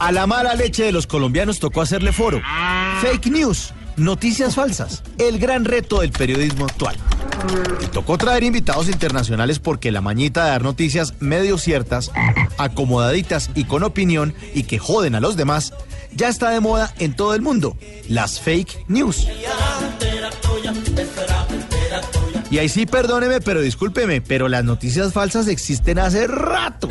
A la mala leche de los colombianos tocó hacerle foro. Fake news, noticias falsas, el gran reto del periodismo actual. Y tocó traer invitados internacionales porque la mañita de dar noticias medio ciertas, acomodaditas y con opinión y que joden a los demás, ya está de moda en todo el mundo. Las fake news. Y ahí sí, perdóneme, pero discúlpeme, pero las noticias falsas existen hace rato.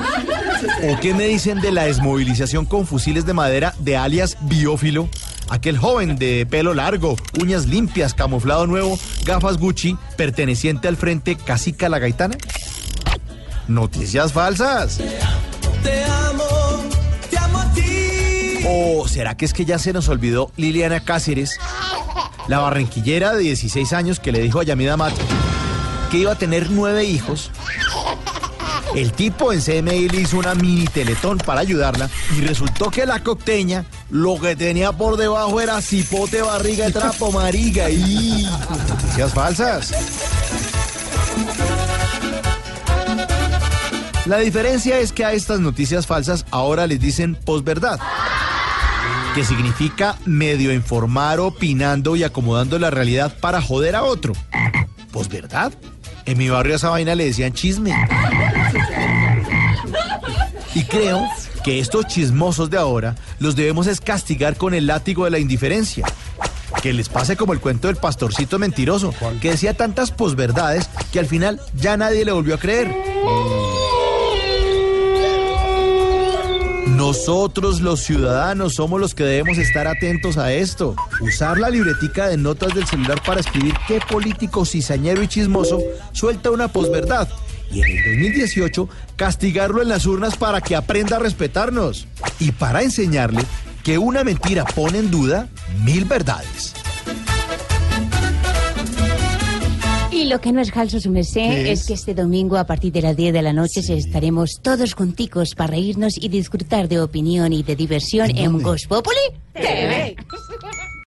¿O qué me dicen de la desmovilización con fusiles de madera de alias Biófilo? Aquel joven de pelo largo, uñas limpias, camuflado nuevo, gafas Gucci, perteneciente al frente Casica la Gaitana. Noticias falsas. Te amo, te amo a ti. ¿O será que es que ya se nos olvidó Liliana Cáceres, la barranquillera de 16 años que le dijo a Yamida Mat que iba a tener nueve hijos? El tipo en CMI le hizo una mini teletón para ayudarla y resultó que la cocteña lo que tenía por debajo era cipote, barriga de trapo, mariga y noticias falsas. La diferencia es que a estas noticias falsas ahora les dicen posverdad, que significa medio informar, opinando y acomodando la realidad para joder a otro. ¿Posverdad? En mi barrio a esa vaina le decían chisme. Y creo que estos chismosos de ahora los debemos es castigar con el látigo de la indiferencia. Que les pase como el cuento del pastorcito mentiroso, que decía tantas posverdades que al final ya nadie le volvió a creer. Nosotros los ciudadanos somos los que debemos estar atentos a esto. Usar la libretica de notas del celular para escribir qué político cizañero y chismoso suelta una posverdad. Y en el 2018 castigarlo en las urnas para que aprenda a respetarnos. Y para enseñarle que una mentira pone en duda mil verdades. Y lo que no es falso, su merced, es? que este domingo a partir de las 10 de la noche estaremos todos junticos para reírnos y disfrutar de opinión y de diversión en Voz Populi TV.